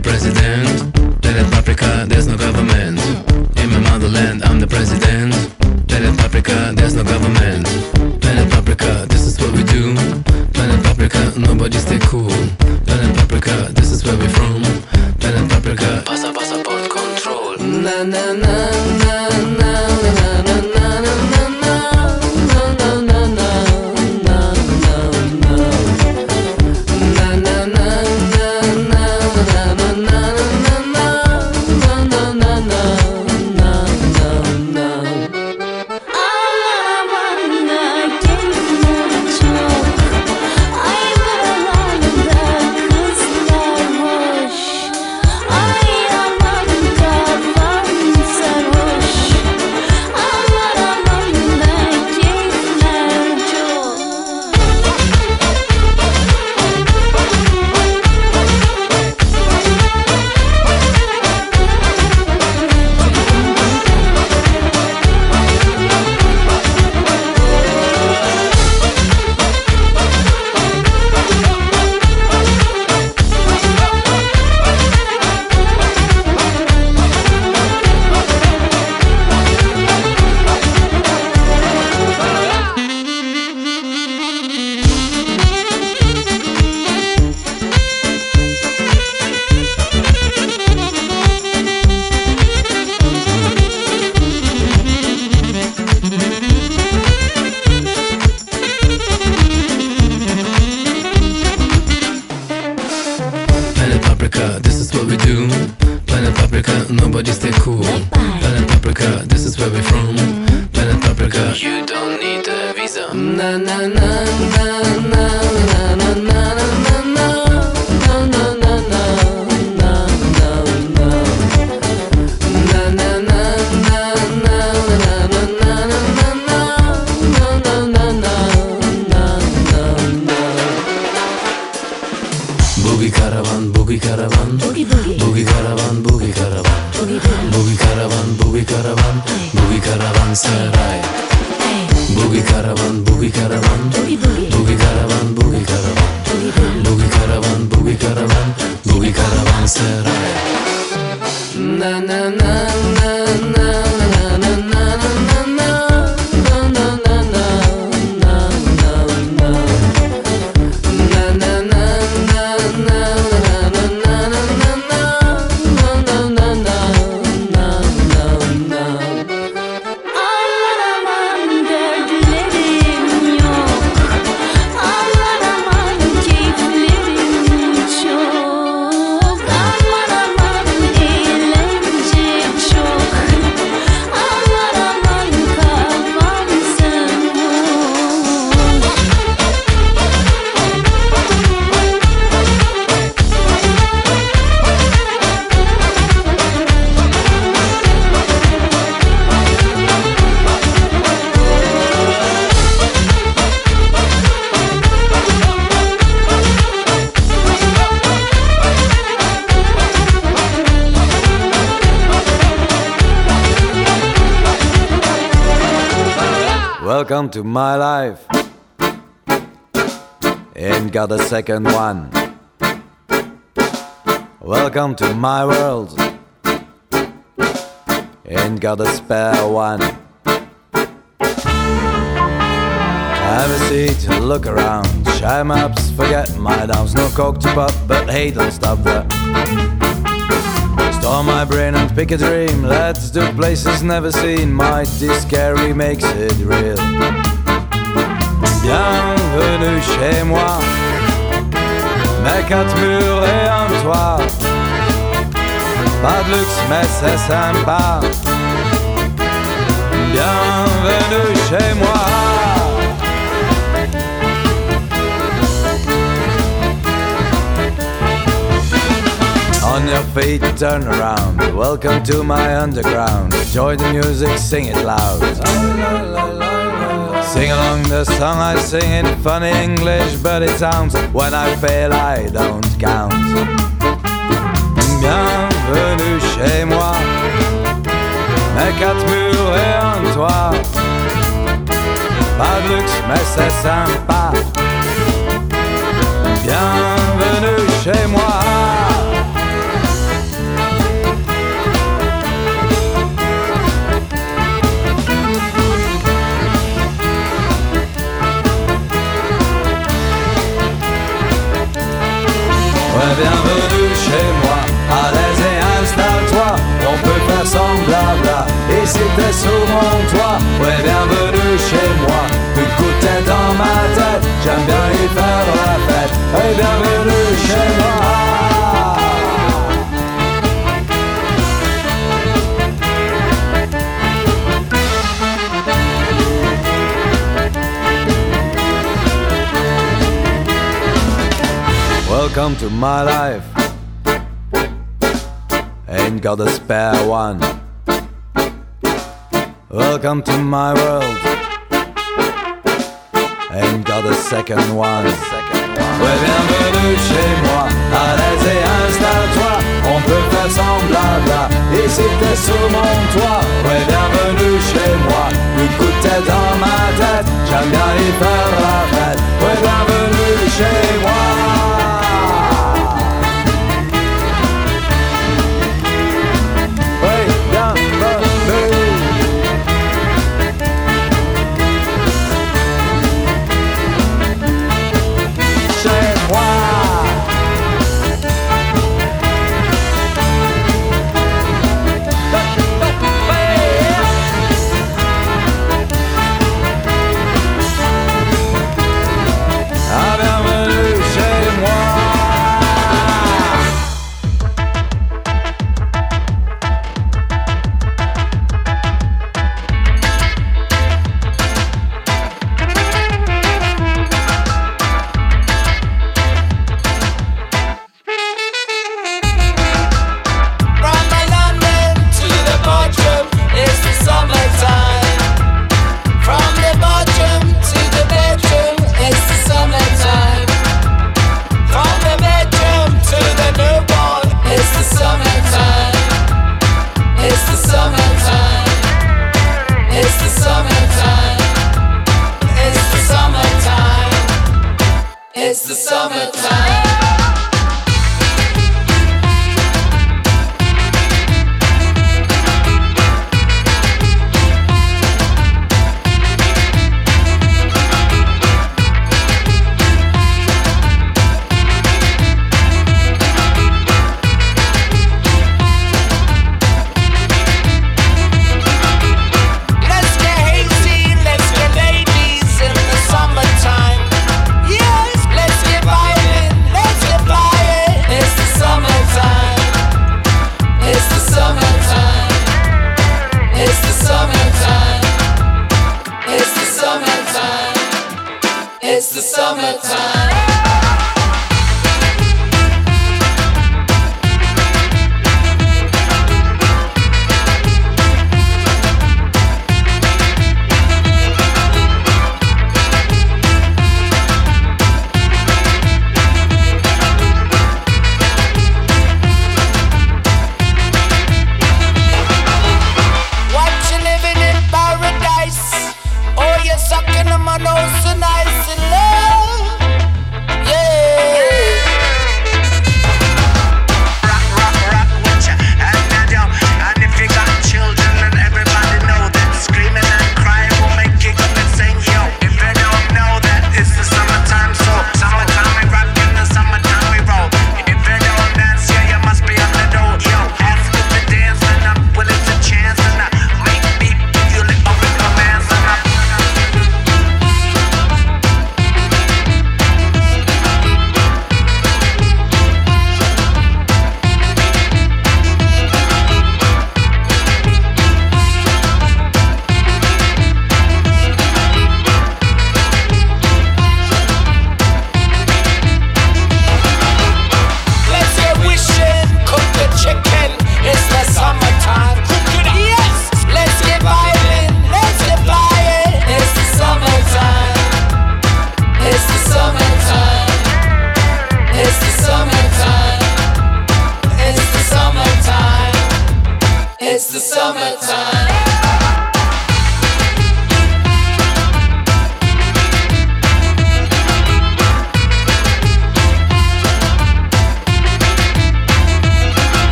the president. Jared Paprika, there's no government. In my motherland, I'm the president. Jared Paprika, there's no government. Planet Paprika, this is what we do. Planet Paprika, nobody stay cool. Second one. Welcome to my world. Ain't got a spare one. Have a seat, look around. Shine ups, forget my downs. No coke to pop, but hey, don't stop there. Store my brain and pick a dream. Let's do places never seen. Might be scary makes it real. Bienvenue chez moi. Mes quatre murs et un toit. Pas de luxe, mais c'est sympa. Bienvenue chez moi. On your feet, turn around. Welcome to my underground. Enjoy the music, sing it loud. Sing along the song I sing in funny English, but it sounds when I fail I don't count. Bienvenue chez moi, mes quatre murs et un toit. Pas de luxe, mais c'est sympa. Bienvenue chez moi. Bienvenue chez moi, à l'aise et installe-toi, on peut faire sans blabla, et sous mon toit, ouais, bienvenue chez moi, de tête dans ma tête, j'aime bien y faire la fête, et bienvenue chez moi. Welcome to my life. Ain't got a spare one. Welcome to my world. Ain't got a second one. Ouais, bienvenue chez moi. À l'aise et installe-toi. On peut faire sans blabla. Et si t'es sous mon toit. Ouais, bienvenue chez moi. Une coup de tête dans ma tête. J'aime bien y faire la fête. Ouais, bienvenue chez moi.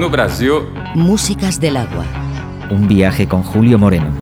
no Brasil. Músicas del agua. Un viaje con Julio Moreno.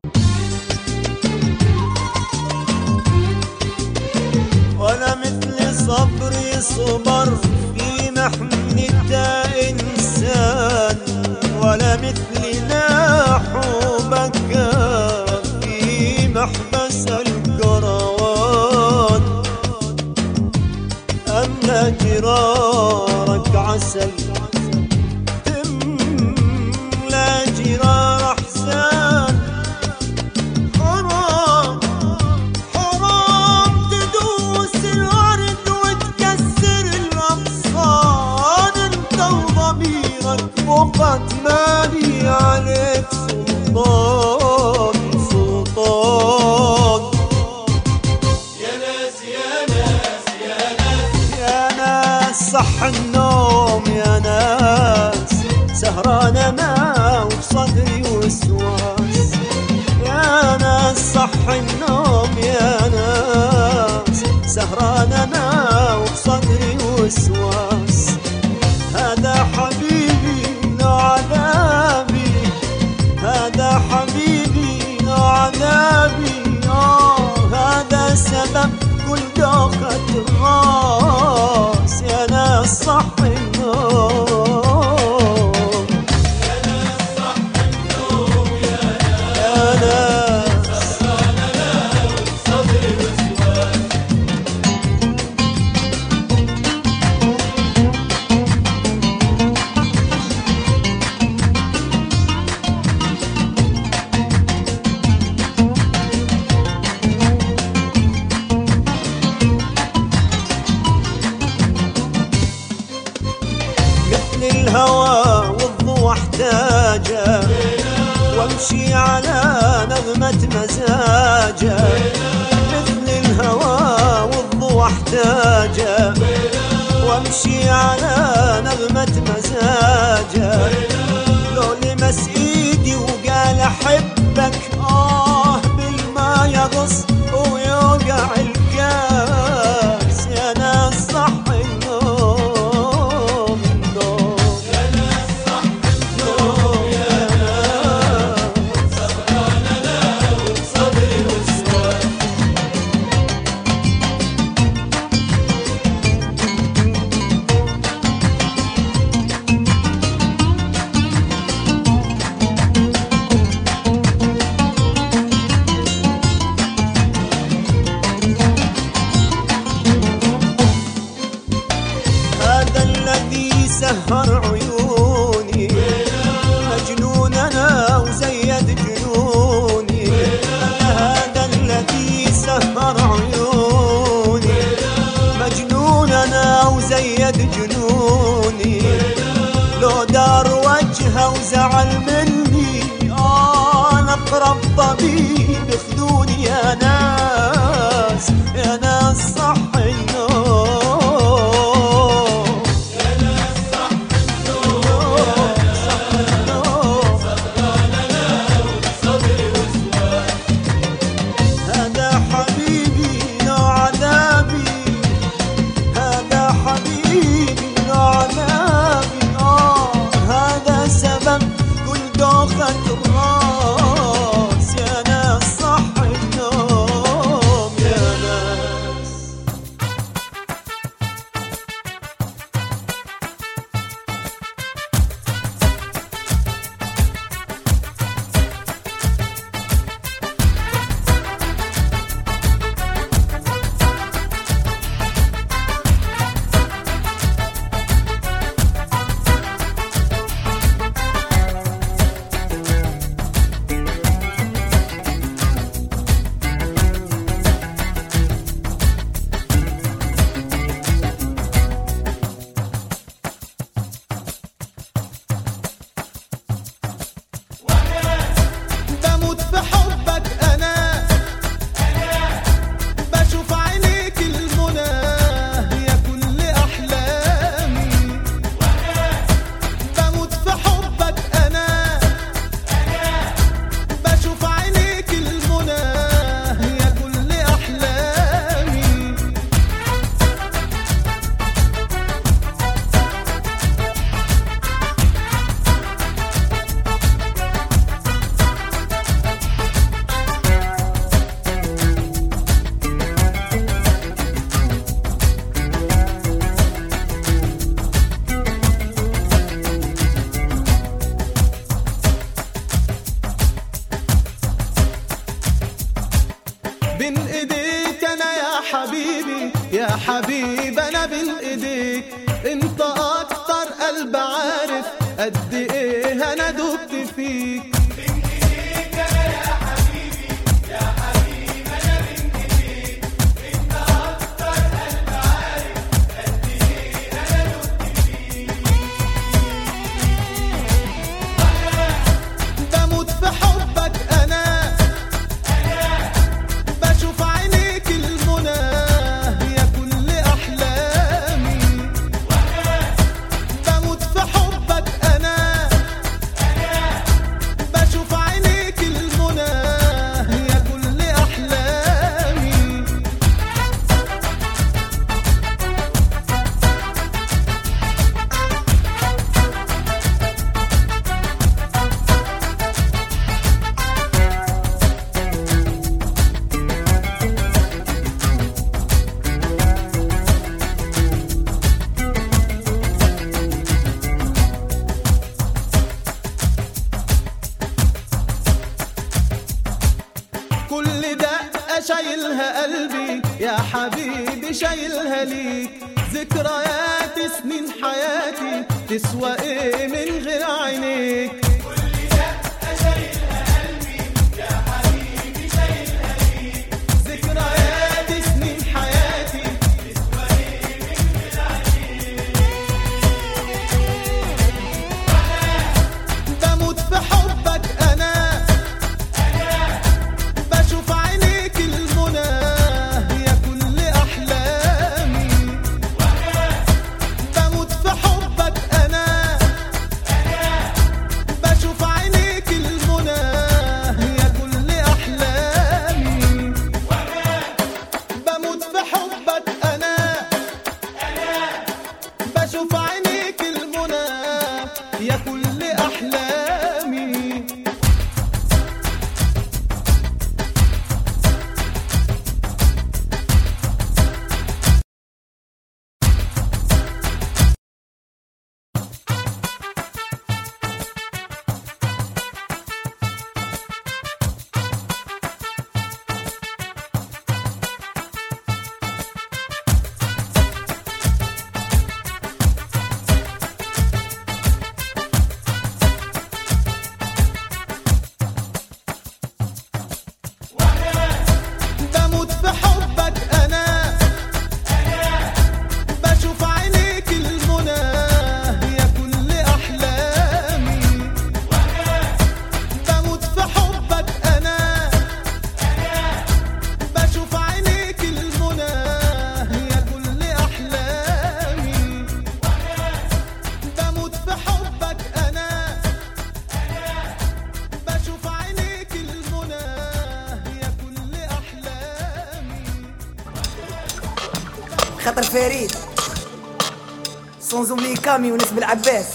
الكامي ونسب العباس.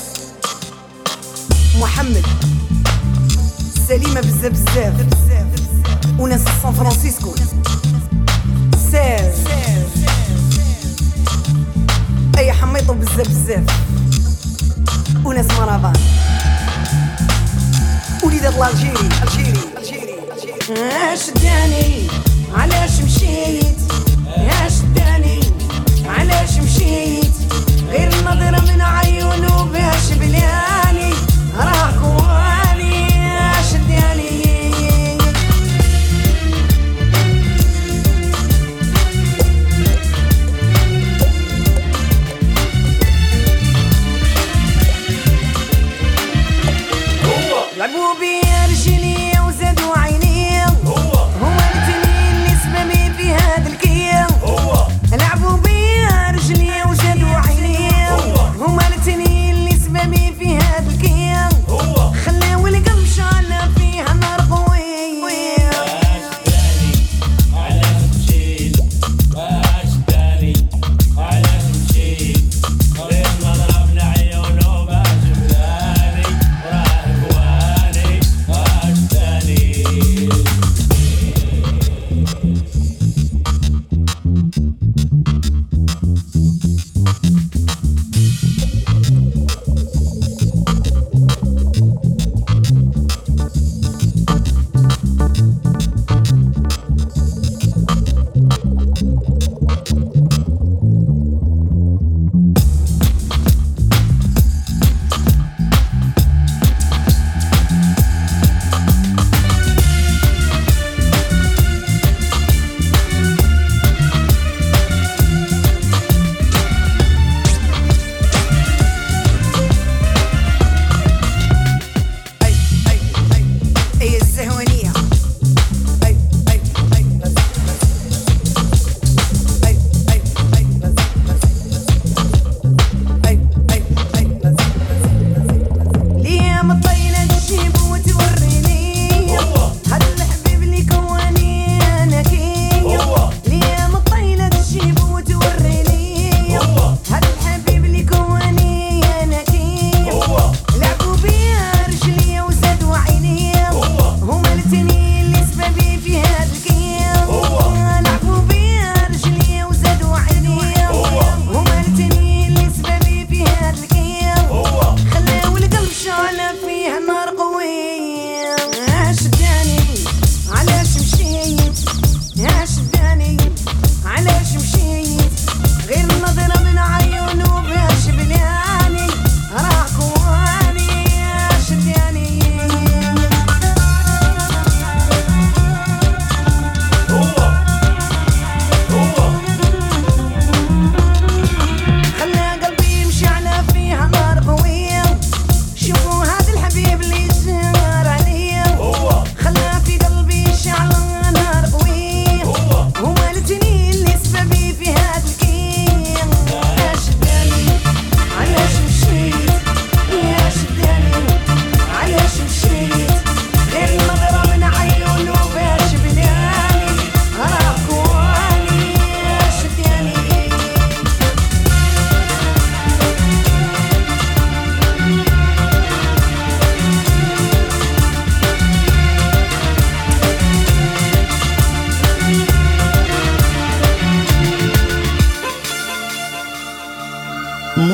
محمد سليمة بزاف بزاف. وناس سان فرانسيسكو. سير. أي حميطو بزاف بزاف. وناس مرافان وليدات الألجيري. الجيري الجيري الجيري داني؟ علاش مشيت؟ يا داني؟ علاش مشيت؟ نظرة من عيونه بهش باليد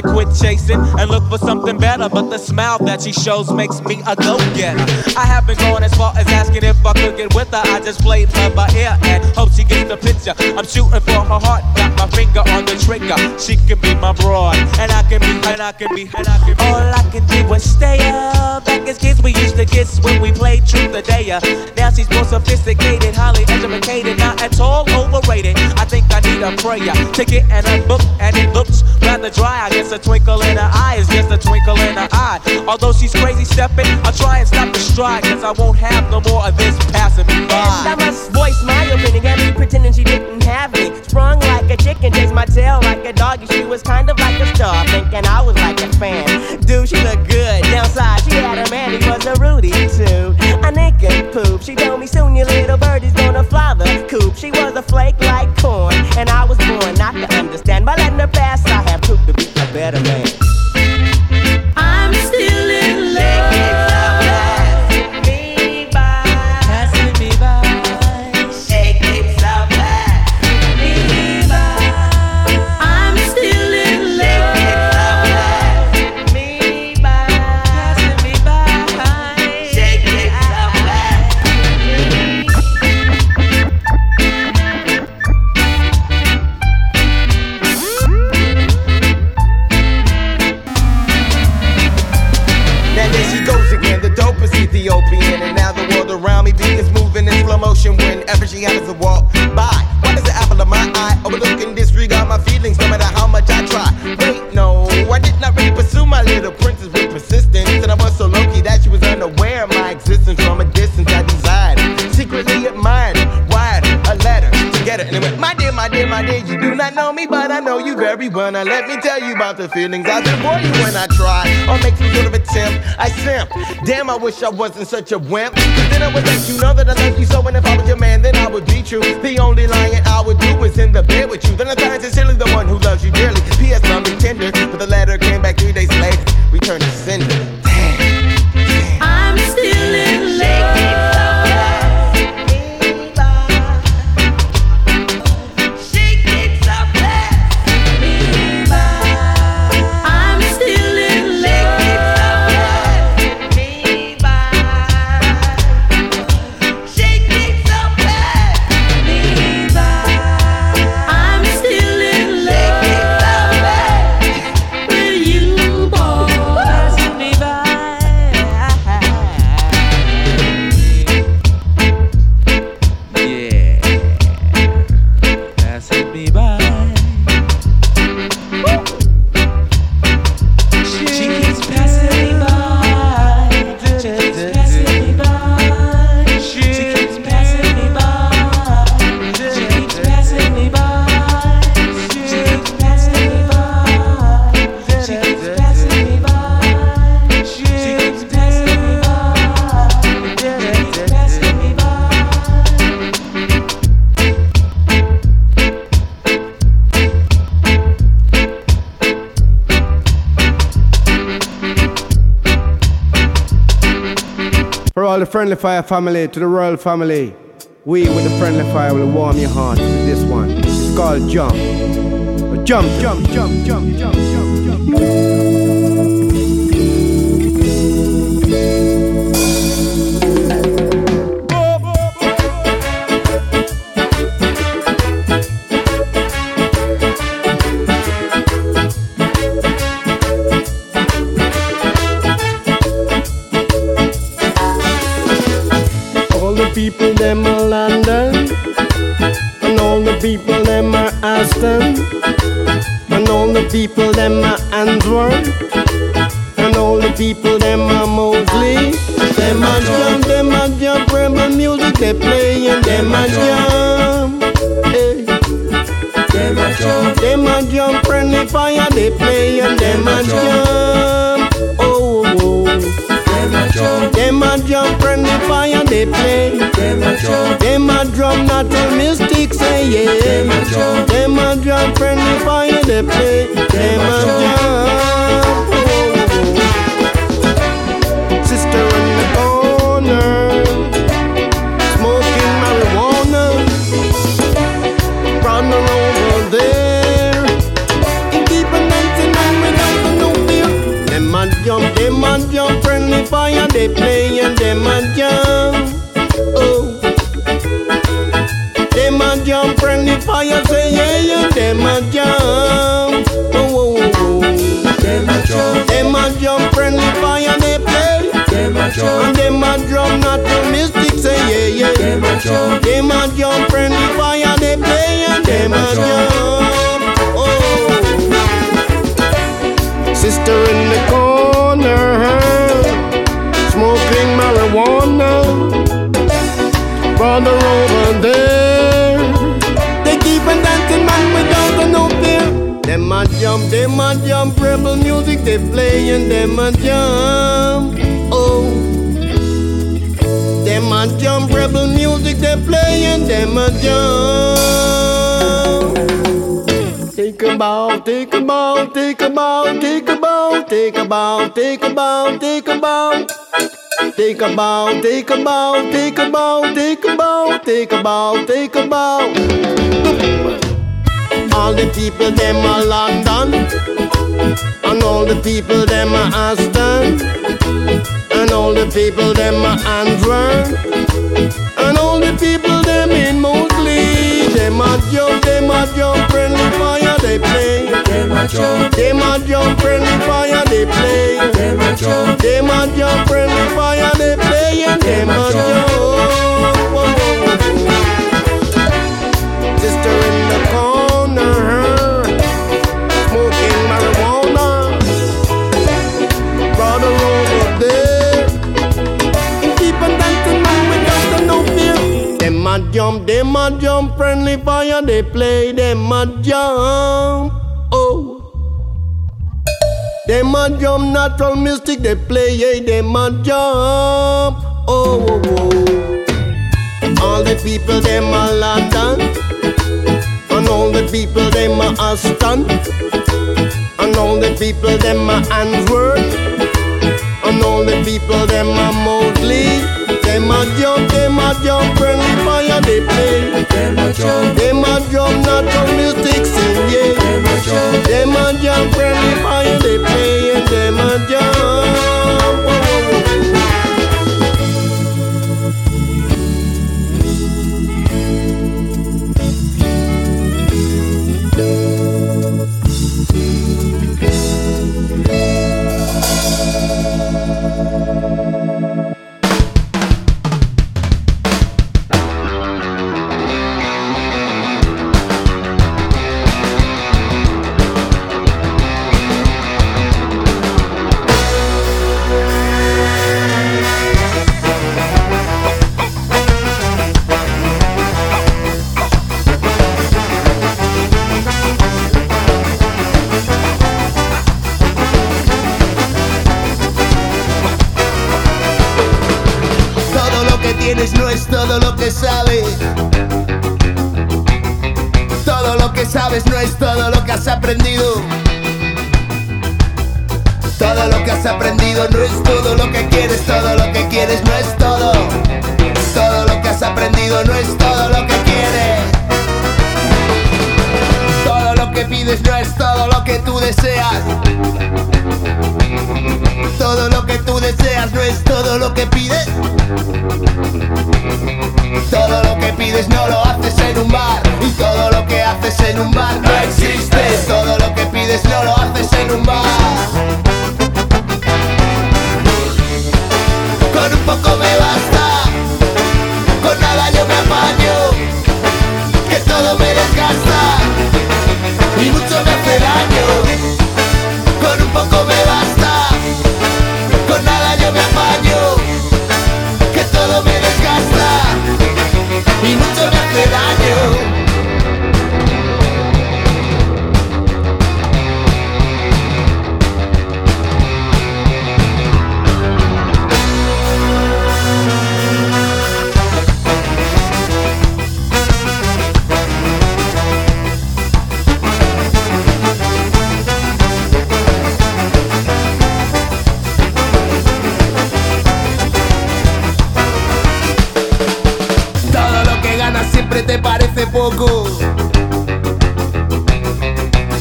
Should quit chasing and look for something better. But the smile that she shows makes me a go getter. I haven't gone as far as asking if I could get with her. I just played her by ear and hope she gets the picture. I'm shooting for her heart, got my finger on the trigger. She can be my broad, and I can be, and I can be, and I can be. All I can do is stay up. Back as kids, we used to kiss when we played truth or dare. Now she's more sophisticated, highly educated, not at all overrated. I think I need a prayer get in a book, and it looks rather dry. I guess a twinkle in her eye is just a twinkle in her eye. Although she's crazy stepping, I'll try and stop the stride, cause I won't have no more of this passing me by. I must voice my opinion, got me pretending she didn't have me. Sprung like a chicken, chased my tail like a doggy. She was kind of like a star, thinking I was like a fan. Dude, she looked good. Downside, she had a man, he was a Rudy too. A naked poop. She told me soon your little bird is gonna fly the coop. She was a flake like corn, and I was born not to understand. By letting her pass, I have proved to be a better man. She happens to walk by. Why does the apple of my eye overlook and disregard my feelings no matter how much I try? Wait, no, I did not really pursue my little princess with persistence. And I was so low key that she was unaware of my existence from a distance. Dear, my dear, you do not know me, but I know you very well. Now let me tell you about the feelings I feel for you when I try or make some sort of attempt. I simp. Damn, I wish I wasn't such a wimp. Then I would let you know that I love you so. And if I was your man, then I would be true. The only lying I would do is in the bed with you. Then I find sincerely the one who loves you dearly. P.S. Me tender. But the letter came back three days later. Returned to sender. damn I'm still in love. Friendly fire family, to the royal family, we with the friendly fire will warm your heart with this one. It's called Jump. Jump, jump, jump, jump, jump, jump, jump. Bow, take a bow, take a bow. Take a bow, take a bow, take a bow, take a bow, take a bow, take a bow. All the people them a London, and all the people them a Aston. And all the people them a Antwerp And all the people them in Moseley Them a jump, them a jump Friendly fire a jump Them a jump Friendly fire they play. Them a jump. Them a jump Friendly fire they play. And them a jump. Sister in the corner Smoking marijuana. Brother over there. Keep on dancing man without no fear Them a jump, them a jump Friendly fire they play. Them a jump Them a jump natural mystic they play Yeah, they a jump. Oh, oh, oh. All the people them a London And all the people them a Aston. And all the people them a Antwerp. And all the people them a Moseley Them a jump, them a jump Friendly they play. Them a jump. Them a jump music sing yeah. Them a jump. Them a jump Friendly fire they play And them a jump. Whoa, whoa, whoa. Todo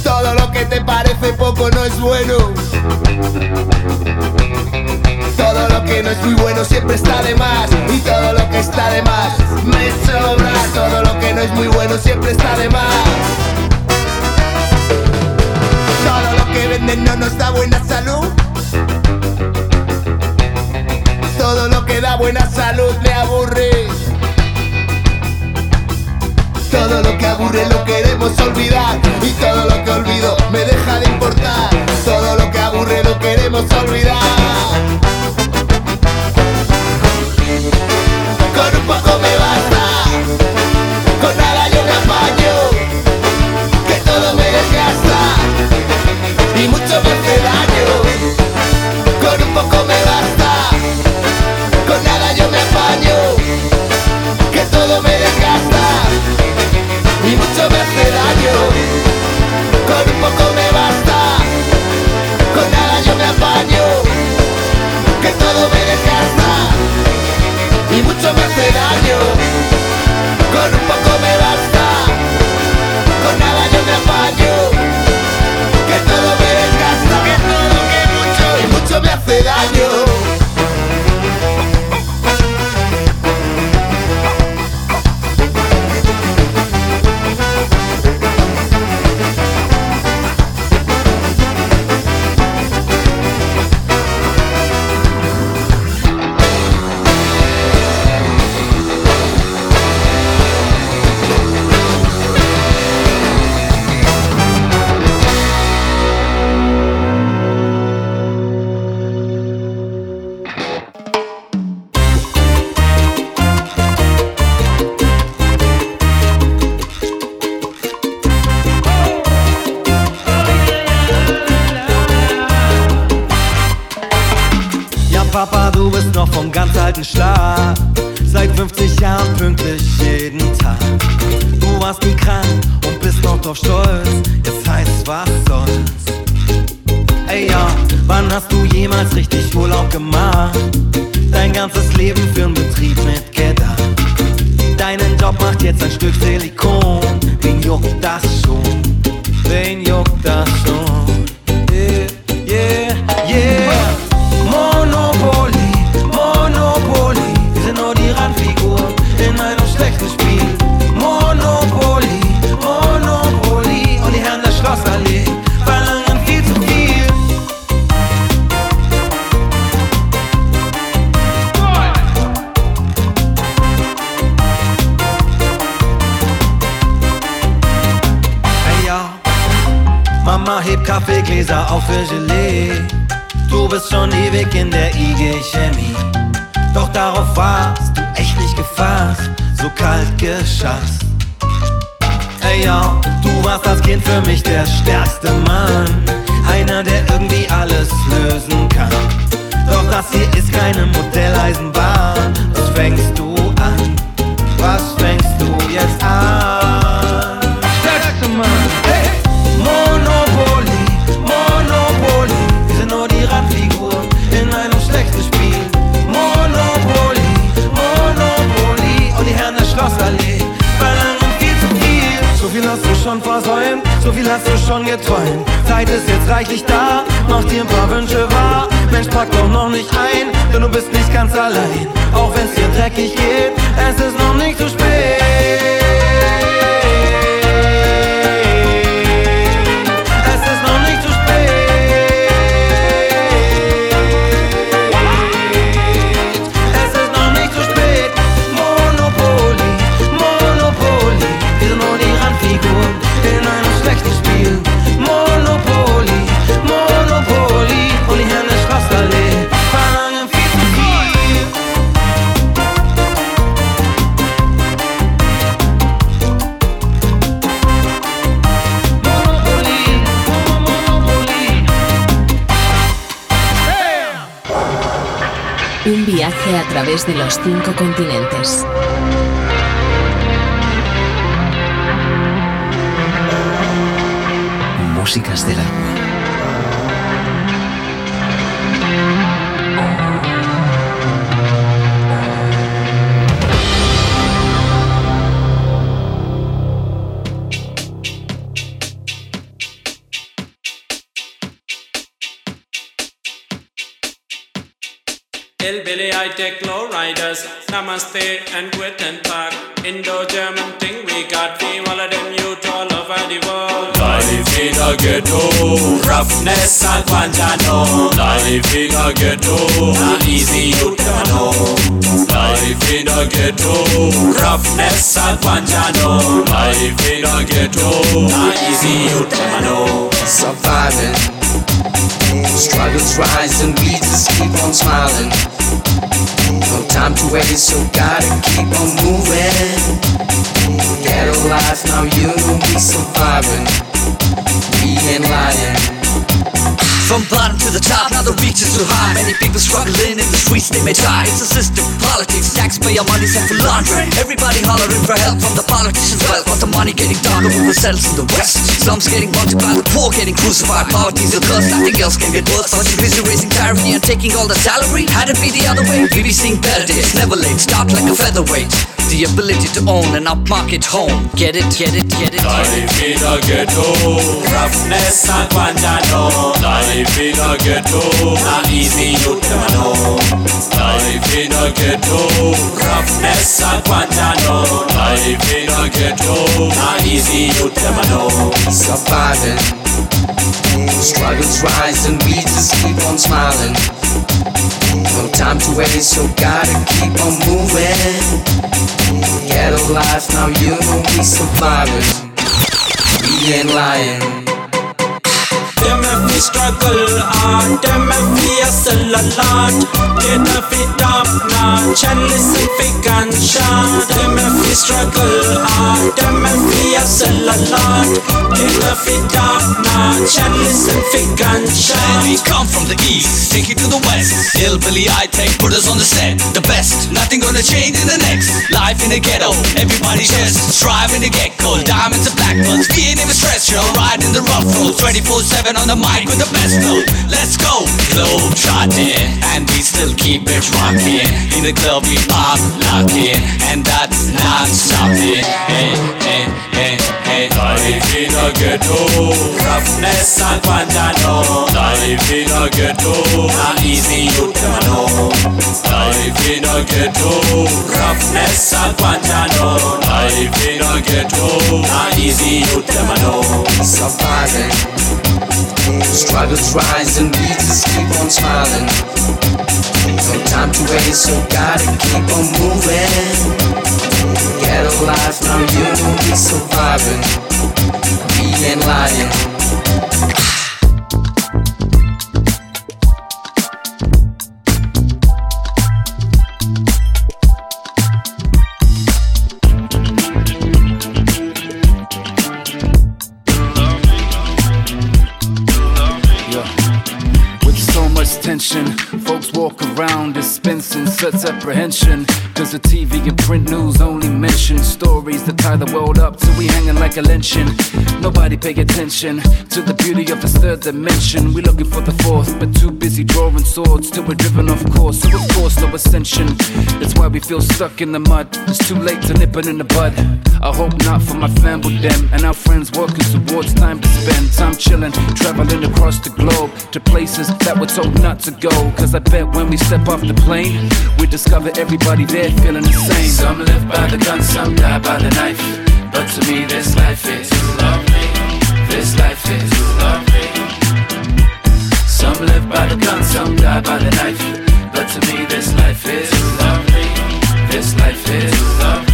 Todo lo que te parece poco no es bueno. Todo lo que no es muy bueno siempre está de más. Y todo lo que está de más me sobra. Todo lo que no es muy bueno siempre está de más. Todo lo que venden no nos da buena salud. Todo lo que da buena salud me aburre. Todo lo que aburre lo queremos olvidar y todo lo que olvido me deja de importar. Todo lo que aburre lo queremos olvidar. Con un poco me basta, con nada yo me apaño, que todo me desgasta y mucho me hace daño. Con un poco me basta, con nada yo me apaño, que todo me desgasta me hace daño. Con un poco me basta, con nada yo me apaño, que todo me desgasta y mucho me hace daño. Con un poco me basta, con nada yo me apaño, que todo me desgasta, que todo que mucho y mucho me hace daño. Für mich der stärkste Mann. Schon geträumt. Zeit ist jetzt reichlich da, mach dir ein paar Wünsche wahr. Mensch, pack doch noch nicht ein, denn du bist nicht ganz allein. Auch wenn's dir dreckig geht, es ist través de los cinco continentes. Músicas del agua. Namaste and Quitten Park. Indo-German thing we got, we all of them youth all over the world. Life in a ghetto, roughness and Guantanamo. Life in a ghetto, not easy you to know. Life in a ghetto, roughness and Guantanamo. Life in a ghetto, not easy you to know. Surviving, struggles rise and we just keep on smiling. No time to waste, so gotta keep on moving. Ghetto life, now you know we surviving. We ain't lying. From bottom to the top, now the reach is too high. Many people struggling in the streets, they may try. It's a system, politics, tax pay taxpayer money sent for laundering. Everybody hollering for help from the politicians' wealth. But the money getting darker the settles in the west. Slums getting multiplied, the poor getting crucified. Poverty's a curse, nothing else can get worse. But you're busy raising tyranny and taking all the salary. Had it be the other way, we'd be seeing better days. Never late, start like a featherweight. The ability to own an upmarket home. Get it, get it, get it. Life in a ghetto, roughness and Guantanamo. Life in a ghetto, not easy you to know. Life in a ghetto, roughness and Guantanamo. Life in a ghetto, not easy you to know. Surviving, struggles rise and we just keep on smiling. No time to waste, so gotta keep on moving. Ghetto life, now you know we surviving. We ain't lying. Them if we struggle hard, them if we hustle a lot. Get a fit up notch and listen for gunshot. Them if we struggle hard, them if we hustle a lot. Get a fit up notch and listen for gunshot. We come from the east, take it to the west. Hillbilly high tech, put us on the set. The best, nothing gonna change in the next. Life in the ghetto, everybody just striving to get gold. Diamonds and blackbirds, we ain't even stressed, yo. Riding the rough road, 24 7 on the mic with the best flow. Let's go, globe trotting, and we still keep it rocking. In the club, we pop locking, and that's not stopping. Hey, hey, hey, hey. Life in a ghetto, roughness and Guantanamo. Life in a ghetto, not easy you to know. Life in a ghetto, roughness and Guantanamo. Life in a ghetto, not easy you to know. Surviving, struggles rise and we just keep on smiling. No time to waste, so gotta keep on moving. Ghetto life, now you know we surviving. We ain't lying. Folks walk around dispensing such apprehension. Cause the TV and print news only mention stories that tie the world up till we hanging like a lynching. Nobody pay attention to the beauty of this third dimension. We looking for the fourth, but too busy drawing swords till we're driven off course. So of course, no ascension. That's why we feel stuck in the mud. It's too late to nip it in the bud. I hope not for my fam with them and our friends working towards time to spend time chilling, traveling across the globe to places that we're told not to go. Cause I bet when we step off the plane, we discover everybody there feeling the same. Some live by the gun, some die by the knife. But to me, this life is lovely. This life is lovely. Some live by the gun, some die by the knife. But to me, this life is lovely. This life is lovely.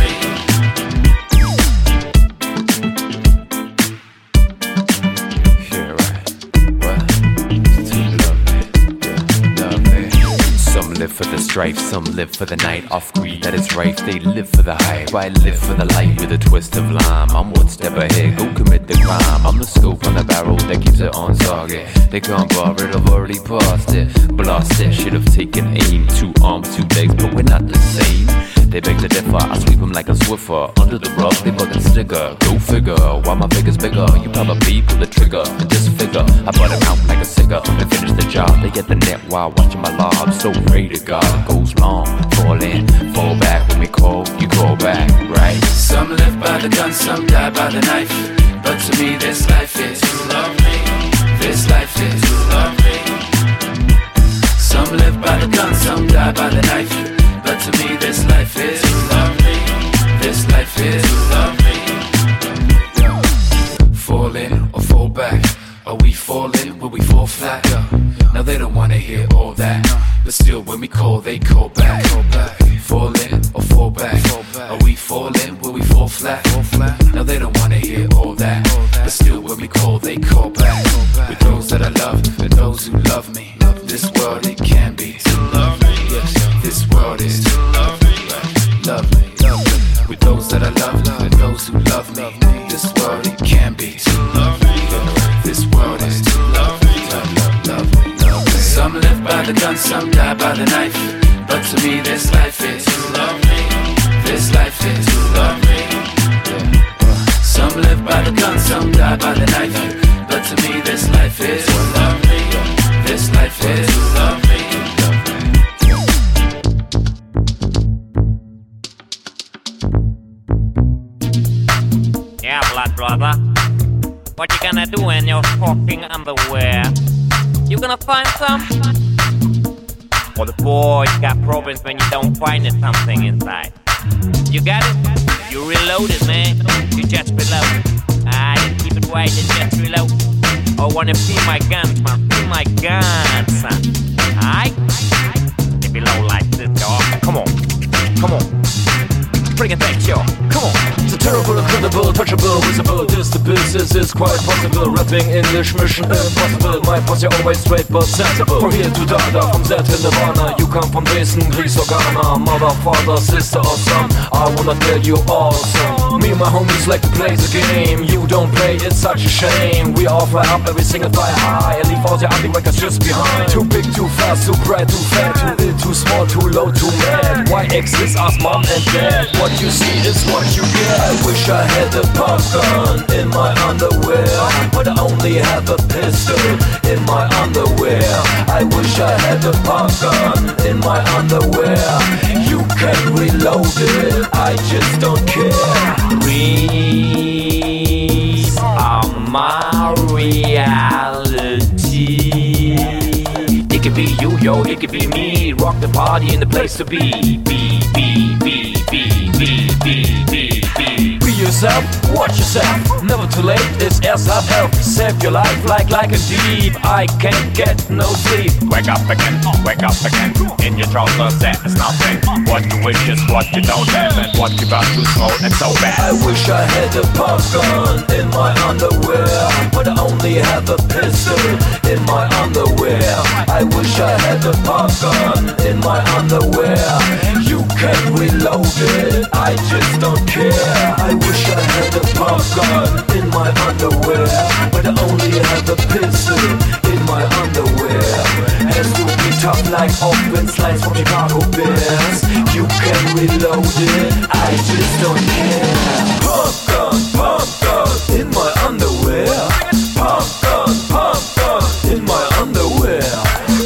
Live for the strife, some live for the night. Off greed that is rife, they live for the hype. I live for the light with a twist of lime. I'm one step ahead, go commit the crime. I'm the scope on the barrel that keeps it on target. They can't bar it, I've already passed it. Blast it, should have taken aim. Two arms, two legs, but we're not the same. They beg to differ, I sweep them like a Swiffer. Under the rug, they bugging snigger. Go figure, why my figure's bigger? You probably pull the trigger and disfigure. I butt them out like a cigar and finish the job. They get the net while watching my lob. So pray to God goes long. Fall in, fall back. When we call, you call back, right? Some live by the gun, some die by the knife. But to me, this life is lovely. This life is lovely. Some live by the gun, some die by the knife. But to me, this life is lovely. This life is lovely. Fall in or fall back. Are we falling? Will we fall flat? Now they don't wanna hear all that. But still, when we call, they call back. Fall in or fall back. Are we falling? Will we fall flat? Now they don't wanna hear all that. But still, when we call, they call back. With those that I love and those who love me. This world, it can be. Yes, this world is lovely. Lovely. With those that I love and those who love me. This world, by the gun, some die by the knife. But to me, this life is lovely. This life is lovely. Some live by the gun, some die by the knife. But to me, this life is lovely. This life is lovely. Yeah, blood brother. What you gonna do in your fucking underwear? You gonna find some? Or the boy got problems when you don't find it something inside. You got it? You reloaded, man. You just reload. Ah, you keep it white and just reload. I wanna feel my guns, man? Feel my guns, son. Alright? They below like this, dog. Come on. Come on. Bring it back, yo. Come on. So terrible, incredible, touchable, visible. This the business is quite possible. Rapping English, mission impossible. My posse always straight but sensible. From here to Dada, from there to Nirvana. You come from Dresden, Greece or Ghana. Mother, father, sister or son. I wanna tell you awesome. Me and my homies like to play the game. You don't play, it's such a shame. We all fly up every single fly high. And leave all the ugly records just behind. Too big, too fast, too bright, too fat. Too ill, too small, too low, too mad. Why exist us mom and dad? What you see is what you get. I wish I had a pump gun in my underwear, but I only have a pistol in my underwear. I wish I had a pump gun in my underwear. You can reload it, I just don't care. Dreams are my reality. It could be you, yo, it could be me. Rock the party in the place to be. Be, be, be, be, be, be, be, be. Be yourself, watch yourself. Never too late, it's help. Save your life like like a deep. I can't get no sleep. Wake up again, wake up again. In your trousers, that is nothing. What you wish is what you don't have, and what you about to throw, it's so bad. I wish I had a pump gun in my underwear, but I only have a pistol in my underwear. I wish I had a pump gun in my underwear. You can reload it, I just don't care. Gun in my underwear, but I only have a pistol in my underwear. Has to be tough like open slice from Chicago Bears. You can reload it, I just don't care. Pump gun, pump gun in my underwear. Pump gun, pump gun in my underwear.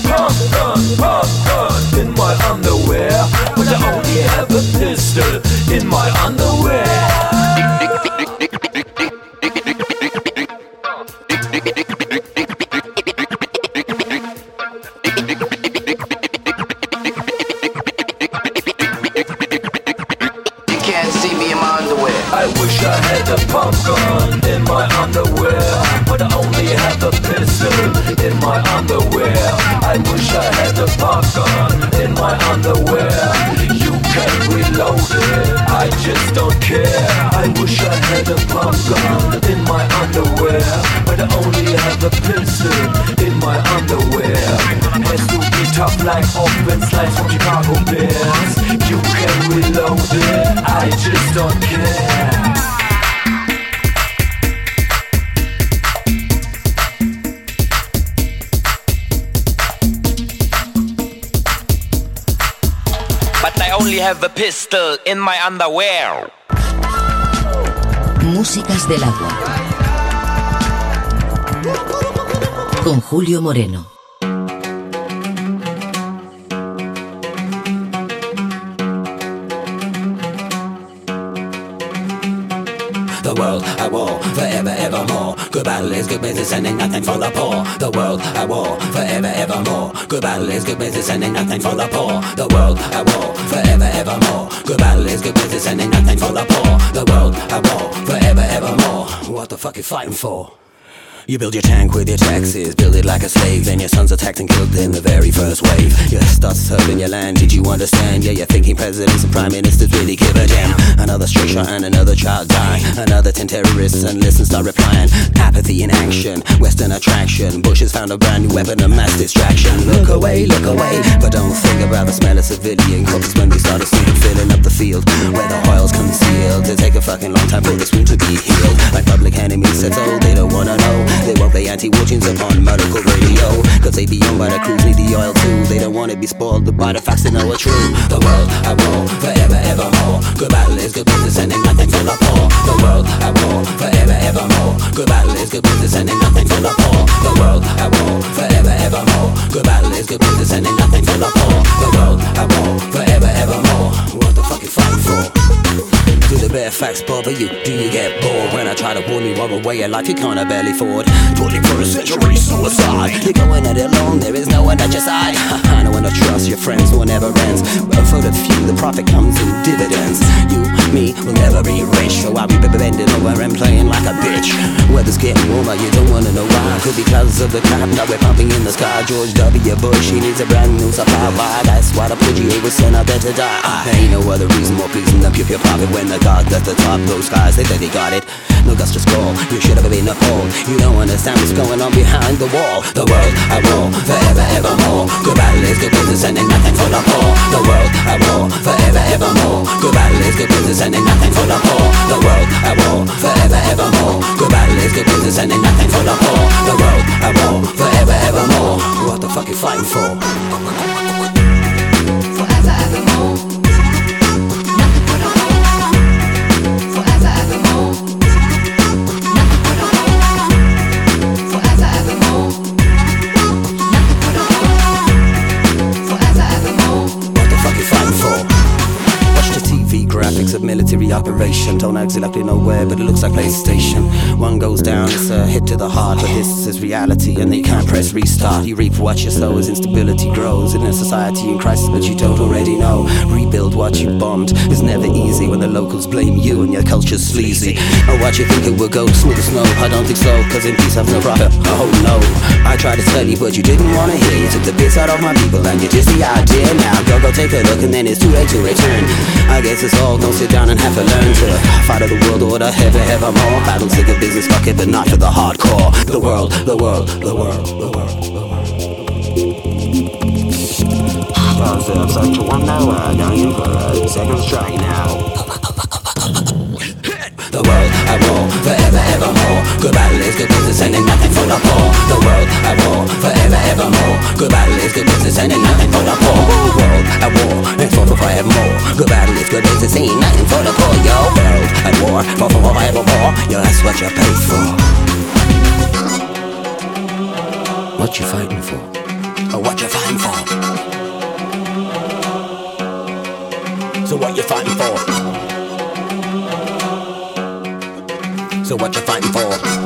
Pump gun, pump gun in my underwear. But I only have a pistol in my underwear. Have a pistol in my underwear. Músicas del agua. Con Julio Moreno. The world I war forever evermore. Good battle is good business and ain't nothing for the poor. The world at war, forever, evermore. Good battle is good business and ain't nothing for the poor. The world at war, forever, evermore. Good battle is good business and ain't nothing for the poor. The world at war, forever, evermore. What the fuck you fighting for? You build your tank with your taxes, build it like a slave, then your son's attacked and killed in the very first wave. You start serving your land, did you understand? Yeah, you're thinking presidents and prime ministers really give a damn. Another straight shot and another child die. Another ten terrorists and listen start replying. Apathy in action, Western attraction. Bush has found a brand new weapon of mass distraction. Look away, look away, but don't think about the smell of civilian corpses when we start to see filling up the field where the oil's concealed. It take a fucking long time for this wound to be healed. My public enemies said so, they don't wanna know. They won't play anti-war tunes upon medical radio. Cause they be owned by the crews, need the oil too. They don't wanna be spoiled by the facts they know are true The world at war, forever, evermore. Good battle is good business and ain't nothing for the poor. The world at war, forever, evermore. Good battle is good business and ain't nothing for the poor. The world at war, forever, evermore. Good battle is good business and ain't nothing for the poor. The world at war, forever, evermore. What the fuck you fighting for? Do the bare facts bother you? Do you get bored when I try to warn you of a way of life you can't barely afford? Dwelling for a century, suicide. You're going at it alone, there is no one at your side. I don't wanna trust your friends, one never ends. But for the few, the profit comes in dividends. You, me, will never be rich, so I'll be bending over and playing like a bitch. Weather's getting warmer, you don't wanna know why. Could be clouds of the cloud that we're pumping in the sky. George W. Bush, he needs a brand new supply. Why? That's why the Pudgy was sent out there to die. There ain't no other reason more pleasing than pure, pure profit when the God at the top, those guys, they think they got it. No guts to score, you should have been appalled. You don't understand what's going on behind the wall. The world at war, forever, evermore. Good battle is good business and nothing for the poor. The world at war, forever, evermore. Good battle is good business and nothing for the poor. The world at war, forever, evermore. Good battle is good business and nothing for the poor. Nowhere, but it looks like PlayStation. One goes down, it's a hit to the heart, but this is reality, and they can't press restart. You reap what you sow as instability grows in a society in crisis, but you don't already know. Rebuild what you bombed is never easy when the locals blame you and your culture's sleazy. Or what you think it will go smooth as snow? I don't think so, cause in peace I've no profit. Oh no, I tried to tell you, but you didn't wanna hear. You took the piss out of my people, and you're just the idea now. Go, go take a look, and then it's too late to return. I guess it's all gonna sit down and have to learn to fight of the world order, ever, ever more. I don't think a business fuck it, but not for the hardcore. The world, the world, the world, the world, the world. Yourself such a wonder, now you for a second strike now. The world at war, forever, evermore. Good battle is good business and ain't nothing for the poor. The world at war, forever, evermore. Good battle is good business and ain't nothing for the poor. The world at war, it's for forevermore. Good battle is good business, ain't nothing for the poor. Yo, world at war, for forevermore. Yo, that's what you paid for. What you fighting for? Or what you fighting for? So what you fighting for? So what you fighting for?